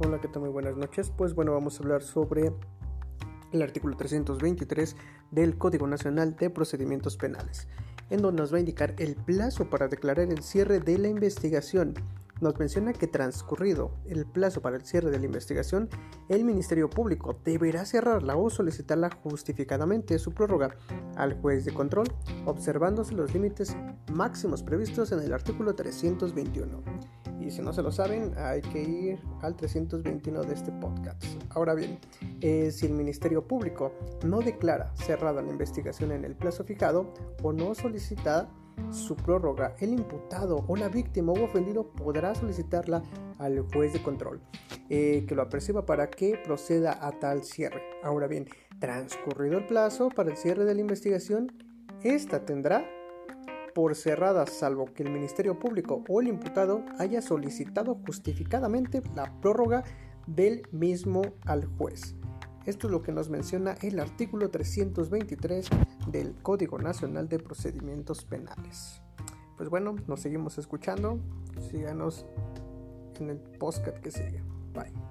Hola, ¿qué tal? Muy buenas noches. Pues bueno, vamos a hablar sobre el artículo 323 del Código Nacional de Procedimientos Penales, en donde nos va a indicar el plazo para declarar el cierre de la investigación. Nos menciona que transcurrido el plazo para el cierre de la investigación, el Ministerio Público deberá cerrarla o solicitarla justificadamente su prórroga al juez de control, observándose los límites máximos previstos en el artículo 321. Y si no se lo saben, hay que ir al 321 de este podcast. Ahora bien, eh, si el Ministerio Público no declara cerrada la investigación en el plazo fijado o no solicita su prórroga, el imputado o la víctima o ofendido podrá solicitarla al juez de control eh, que lo aperciba para que proceda a tal cierre. Ahora bien, transcurrido el plazo para el cierre de la investigación, esta tendrá por cerrada salvo que el Ministerio Público o el imputado haya solicitado justificadamente la prórroga del mismo al juez. Esto es lo que nos menciona el artículo 323 del Código Nacional de Procedimientos Penales. Pues bueno, nos seguimos escuchando. Síganos en el podcast que sigue. Bye.